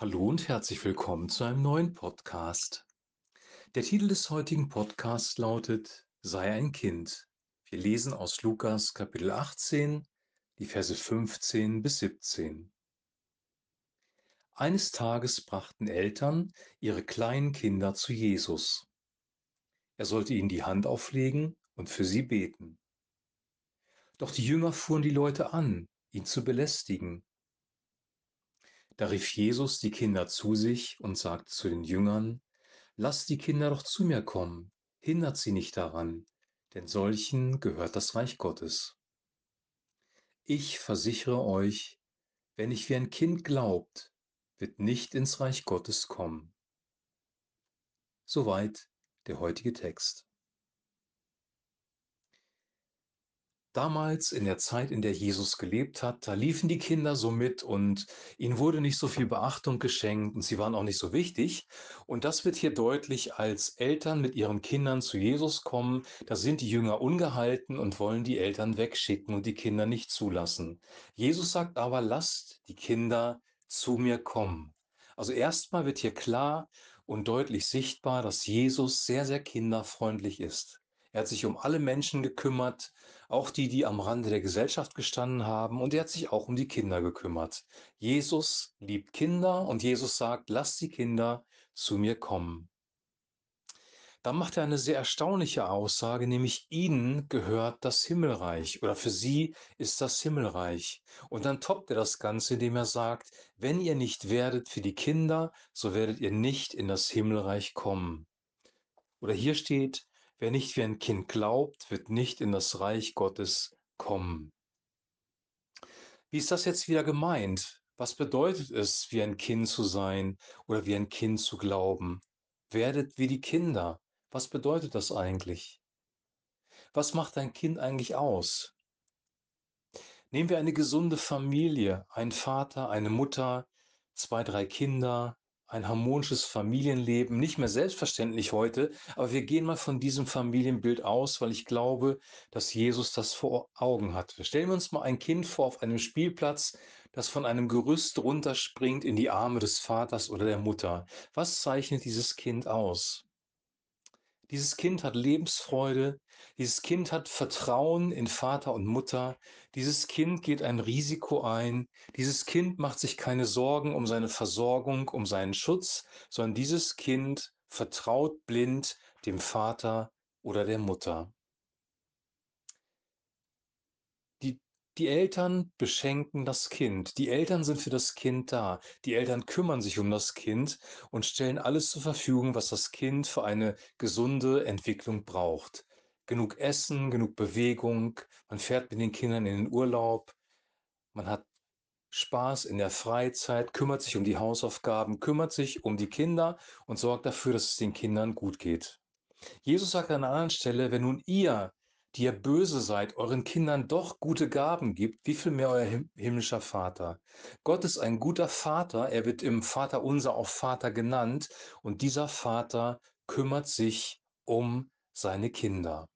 Hallo und herzlich willkommen zu einem neuen Podcast. Der Titel des heutigen Podcasts lautet Sei ein Kind. Wir lesen aus Lukas Kapitel 18, die Verse 15 bis 17. Eines Tages brachten Eltern ihre kleinen Kinder zu Jesus. Er sollte ihnen die Hand auflegen und für sie beten. Doch die Jünger fuhren die Leute an, ihn zu belästigen. Da rief Jesus die Kinder zu sich und sagte zu den Jüngern, Lasst die Kinder doch zu mir kommen, hindert sie nicht daran, denn solchen gehört das Reich Gottes. Ich versichere euch, wer nicht wie ein Kind glaubt, wird nicht ins Reich Gottes kommen. Soweit der heutige Text. Damals in der Zeit, in der Jesus gelebt hat, da liefen die Kinder so mit und ihnen wurde nicht so viel Beachtung geschenkt und sie waren auch nicht so wichtig. Und das wird hier deutlich, als Eltern mit ihren Kindern zu Jesus kommen, da sind die Jünger ungehalten und wollen die Eltern wegschicken und die Kinder nicht zulassen. Jesus sagt aber, lasst die Kinder zu mir kommen. Also erstmal wird hier klar und deutlich sichtbar, dass Jesus sehr, sehr kinderfreundlich ist. Er hat sich um alle Menschen gekümmert, auch die, die am Rande der Gesellschaft gestanden haben, und er hat sich auch um die Kinder gekümmert. Jesus liebt Kinder und Jesus sagt, lasst die Kinder zu mir kommen. Dann macht er eine sehr erstaunliche Aussage, nämlich ihnen gehört das Himmelreich oder für sie ist das Himmelreich. Und dann toppt er das Ganze, indem er sagt, wenn ihr nicht werdet für die Kinder, so werdet ihr nicht in das Himmelreich kommen. Oder hier steht, Wer nicht wie ein Kind glaubt, wird nicht in das Reich Gottes kommen. Wie ist das jetzt wieder gemeint? Was bedeutet es, wie ein Kind zu sein oder wie ein Kind zu glauben? Werdet wie die Kinder. Was bedeutet das eigentlich? Was macht ein Kind eigentlich aus? Nehmen wir eine gesunde Familie, ein Vater, eine Mutter, zwei, drei Kinder, ein harmonisches Familienleben, nicht mehr selbstverständlich heute, aber wir gehen mal von diesem Familienbild aus, weil ich glaube, dass Jesus das vor Augen hat. Stellen wir uns mal ein Kind vor auf einem Spielplatz, das von einem Gerüst runterspringt in die Arme des Vaters oder der Mutter. Was zeichnet dieses Kind aus? Dieses Kind hat Lebensfreude, dieses Kind hat Vertrauen in Vater und Mutter, dieses Kind geht ein Risiko ein, dieses Kind macht sich keine Sorgen um seine Versorgung, um seinen Schutz, sondern dieses Kind vertraut blind dem Vater oder der Mutter. Die Eltern beschenken das Kind. Die Eltern sind für das Kind da. Die Eltern kümmern sich um das Kind und stellen alles zur Verfügung, was das Kind für eine gesunde Entwicklung braucht. Genug Essen, genug Bewegung, man fährt mit den Kindern in den Urlaub, man hat Spaß in der Freizeit, kümmert sich um die Hausaufgaben, kümmert sich um die Kinder und sorgt dafür, dass es den Kindern gut geht. Jesus sagt an einer anderen Stelle, wenn nun ihr die ihr böse seid, euren Kindern doch gute Gaben gibt, wie viel mehr euer himmlischer Vater. Gott ist ein guter Vater, er wird im Vater unser auch Vater genannt und dieser Vater kümmert sich um seine Kinder.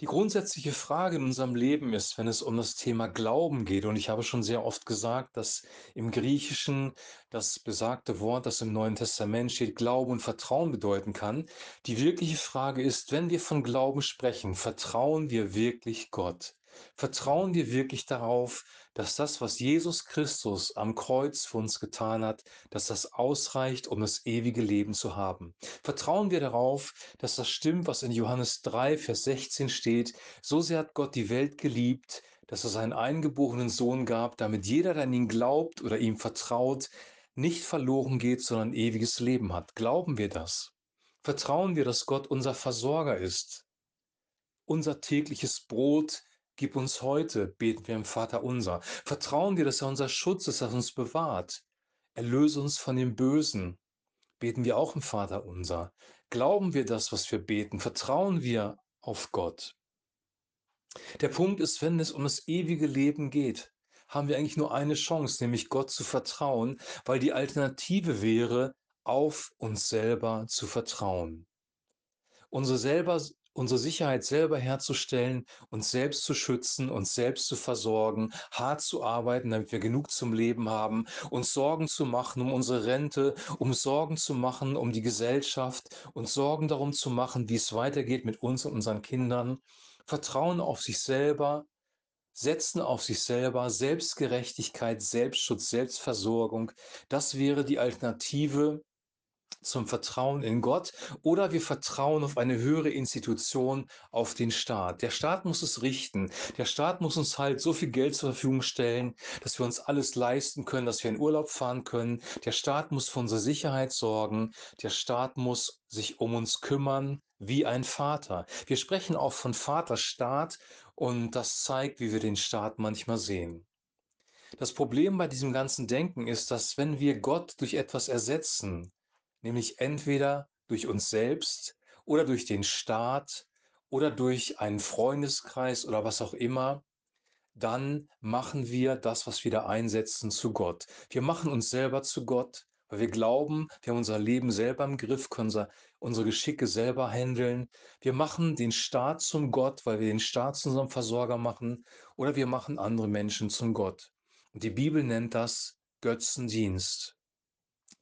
Die grundsätzliche Frage in unserem Leben ist, wenn es um das Thema Glauben geht, und ich habe schon sehr oft gesagt, dass im Griechischen das besagte Wort, das im Neuen Testament steht, Glauben und Vertrauen bedeuten kann. Die wirkliche Frage ist, wenn wir von Glauben sprechen, vertrauen wir wirklich Gott? Vertrauen wir wirklich darauf, dass das, was Jesus Christus am Kreuz für uns getan hat, dass das ausreicht, um das ewige Leben zu haben? Vertrauen wir darauf, dass das stimmt, was in Johannes 3, Vers 16 steht, so sehr hat Gott die Welt geliebt, dass er seinen eingeborenen Sohn gab, damit jeder, der an ihn glaubt oder ihm vertraut, nicht verloren geht, sondern ewiges Leben hat. Glauben wir das? Vertrauen wir, dass Gott unser Versorger ist? Unser tägliches Brot Gib uns heute, beten wir im Vater unser. Vertrauen wir, dass er unser Schutz ist, dass er uns bewahrt. Erlöse uns von dem Bösen. Beten wir auch im Vater unser. Glauben wir das, was wir beten? Vertrauen wir auf Gott? Der Punkt ist, wenn es um das ewige Leben geht, haben wir eigentlich nur eine Chance, nämlich Gott zu vertrauen, weil die Alternative wäre, auf uns selber zu vertrauen. Unsere selber unsere Sicherheit selber herzustellen, uns selbst zu schützen, uns selbst zu versorgen, hart zu arbeiten, damit wir genug zum Leben haben, uns Sorgen zu machen um unsere Rente, um Sorgen zu machen um die Gesellschaft, uns Sorgen darum zu machen, wie es weitergeht mit uns und unseren Kindern. Vertrauen auf sich selber, setzen auf sich selber, Selbstgerechtigkeit, Selbstschutz, Selbstversorgung. Das wäre die Alternative zum Vertrauen in Gott oder wir vertrauen auf eine höhere Institution, auf den Staat. Der Staat muss es richten. Der Staat muss uns halt so viel Geld zur Verfügung stellen, dass wir uns alles leisten können, dass wir in Urlaub fahren können. Der Staat muss für unsere Sicherheit sorgen. Der Staat muss sich um uns kümmern wie ein Vater. Wir sprechen auch von Vaterstaat und das zeigt, wie wir den Staat manchmal sehen. Das Problem bei diesem ganzen Denken ist, dass wenn wir Gott durch etwas ersetzen, nämlich entweder durch uns selbst oder durch den Staat oder durch einen Freundeskreis oder was auch immer, dann machen wir das, was wir da einsetzen, zu Gott. Wir machen uns selber zu Gott, weil wir glauben, wir haben unser Leben selber im Griff, können unser, unsere Geschicke selber handeln. Wir machen den Staat zum Gott, weil wir den Staat zu unserem Versorger machen, oder wir machen andere Menschen zum Gott. Und die Bibel nennt das Götzendienst.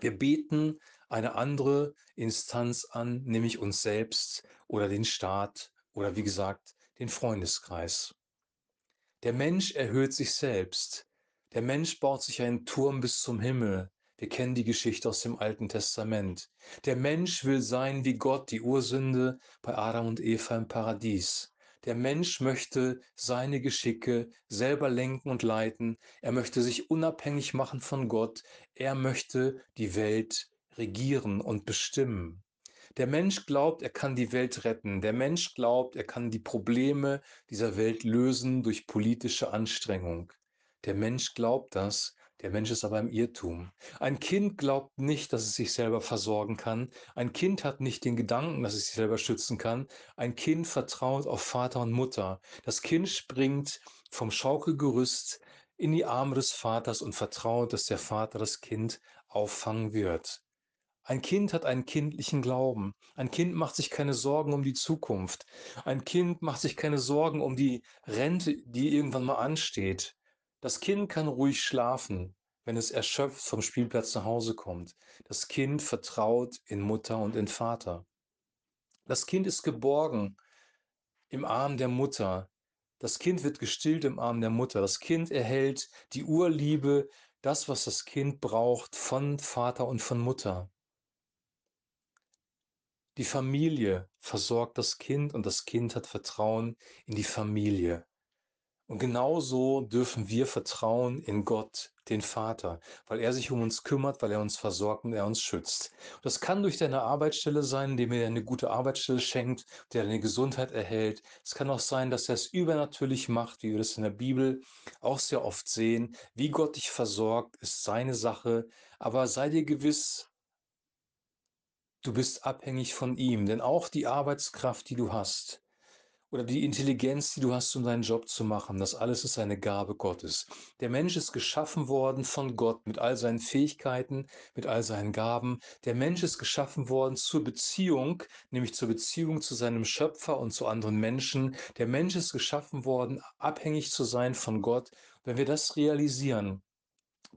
Wir beten eine andere Instanz an, nämlich uns selbst oder den Staat oder wie gesagt den Freundeskreis. Der Mensch erhöht sich selbst. Der Mensch baut sich einen Turm bis zum Himmel. Wir kennen die Geschichte aus dem Alten Testament. Der Mensch will sein wie Gott, die Ursünde bei Adam und Eva im Paradies. Der Mensch möchte seine Geschicke selber lenken und leiten. Er möchte sich unabhängig machen von Gott. Er möchte die Welt regieren und bestimmen. Der Mensch glaubt, er kann die Welt retten. Der Mensch glaubt, er kann die Probleme dieser Welt lösen durch politische Anstrengung. Der Mensch glaubt das, der Mensch ist aber im Irrtum. Ein Kind glaubt nicht, dass es sich selber versorgen kann. Ein Kind hat nicht den Gedanken, dass es sich selber schützen kann. Ein Kind vertraut auf Vater und Mutter. Das Kind springt vom Schaukelgerüst in die Arme des Vaters und vertraut, dass der Vater das Kind auffangen wird. Ein Kind hat einen kindlichen Glauben. Ein Kind macht sich keine Sorgen um die Zukunft. Ein Kind macht sich keine Sorgen um die Rente, die irgendwann mal ansteht. Das Kind kann ruhig schlafen, wenn es erschöpft vom Spielplatz nach Hause kommt. Das Kind vertraut in Mutter und in Vater. Das Kind ist geborgen im Arm der Mutter. Das Kind wird gestillt im Arm der Mutter. Das Kind erhält die Urliebe, das, was das Kind braucht, von Vater und von Mutter. Die Familie versorgt das Kind und das Kind hat Vertrauen in die Familie. Und genauso dürfen wir vertrauen in Gott, den Vater, weil er sich um uns kümmert, weil er uns versorgt und er uns schützt. Das kann durch deine Arbeitsstelle sein, indem er dir eine gute Arbeitsstelle schenkt, der deine Gesundheit erhält. Es kann auch sein, dass er es übernatürlich macht, wie wir das in der Bibel auch sehr oft sehen. Wie Gott dich versorgt, ist seine Sache. Aber sei dir gewiss, du bist abhängig von ihm, denn auch die Arbeitskraft, die du hast, oder die Intelligenz, die du hast, um deinen Job zu machen. Das alles ist eine Gabe Gottes. Der Mensch ist geschaffen worden von Gott mit all seinen Fähigkeiten, mit all seinen Gaben. Der Mensch ist geschaffen worden zur Beziehung, nämlich zur Beziehung zu seinem Schöpfer und zu anderen Menschen. Der Mensch ist geschaffen worden, abhängig zu sein von Gott. Wenn wir das realisieren,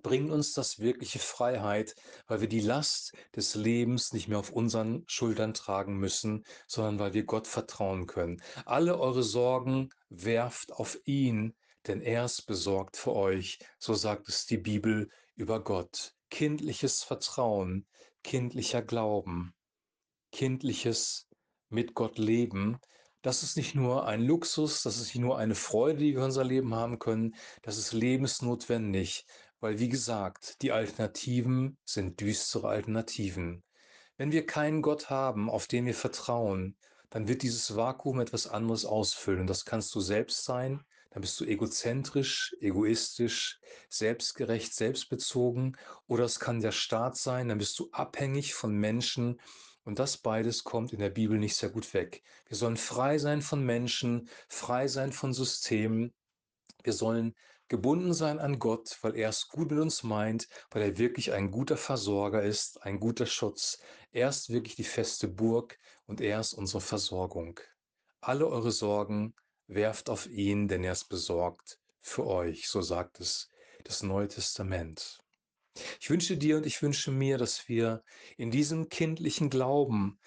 bringt uns das wirkliche Freiheit, weil wir die Last des Lebens nicht mehr auf unseren Schultern tragen müssen, sondern weil wir Gott vertrauen können. Alle eure Sorgen werft auf ihn, denn er ist besorgt für euch, so sagt es die Bibel über Gott. Kindliches Vertrauen, kindlicher Glauben, kindliches mit Gott leben, das ist nicht nur ein Luxus, das ist nicht nur eine Freude, die wir in unser Leben haben können, das ist lebensnotwendig, weil, wie gesagt, die Alternativen sind düstere Alternativen. Wenn wir keinen Gott haben, auf den wir vertrauen, dann wird dieses Vakuum etwas anderes ausfüllen. Das kannst du selbst sein, dann bist du egozentrisch, egoistisch, selbstgerecht, selbstbezogen. Oder es kann der Staat sein, dann bist du abhängig von Menschen. Und das beides kommt in der Bibel nicht sehr gut weg. Wir sollen frei sein von Menschen, frei sein von Systemen. Wir sollen gebunden sein an Gott, weil er es gut mit uns meint, weil er wirklich ein guter Versorger ist, ein guter Schutz. Er ist wirklich die feste Burg und er ist unsere Versorgung. alle eure Sorgen werft auf ihn, denn er ist besorgt für euch, so sagt es das Neue Testament. Ich wünsche dir und ich wünsche mir, dass wir in diesem kindlichen Glauben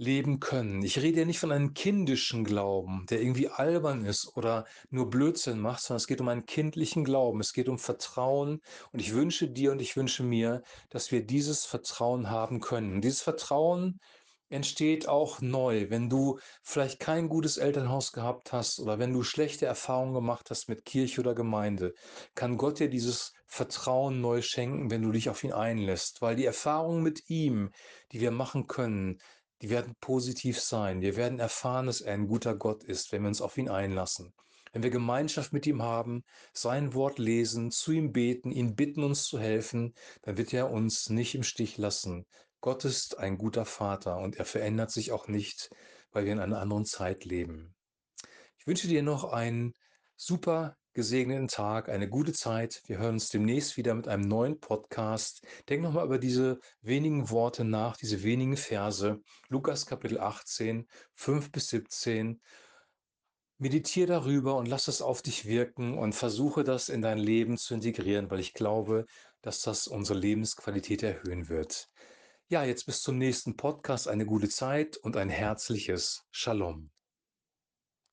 leben können. Ich rede ja nicht von einem kindischen Glauben, der irgendwie albern ist oder nur Blödsinn macht, sondern es geht um einen kindlichen Glauben. Es geht um Vertrauen und ich wünsche dir und ich wünsche mir, dass wir dieses Vertrauen haben können. Dieses Vertrauen entsteht auch neu, wenn du vielleicht kein gutes Elternhaus gehabt hast oder wenn du schlechte Erfahrungen gemacht hast mit Kirche oder Gemeinde, kann Gott dir dieses Vertrauen neu schenken, wenn du dich auf ihn einlässt, weil die Erfahrungen mit ihm, die wir machen können, die werden positiv sein. Wir werden erfahren, dass er ein guter Gott ist, wenn wir uns auf ihn einlassen. Wenn wir Gemeinschaft mit ihm haben, sein Wort lesen, zu ihm beten, ihn bitten, uns zu helfen, dann wird er uns nicht im Stich lassen. Gott ist ein guter Vater und er verändert sich auch nicht, weil wir in einer anderen Zeit leben. Ich wünsche dir noch einen super gesegneten Tag, eine gute Zeit. Wir hören uns demnächst wieder mit einem neuen Podcast. Denk nochmal über diese wenigen Worte nach, diese wenigen Verse. Lukas Kapitel 18, 5 bis 17. Meditiere darüber und lass es auf dich wirken und versuche das in dein Leben zu integrieren, weil ich glaube, dass das unsere Lebensqualität erhöhen wird. Ja, jetzt bis zum nächsten Podcast. Eine gute Zeit und ein herzliches Shalom.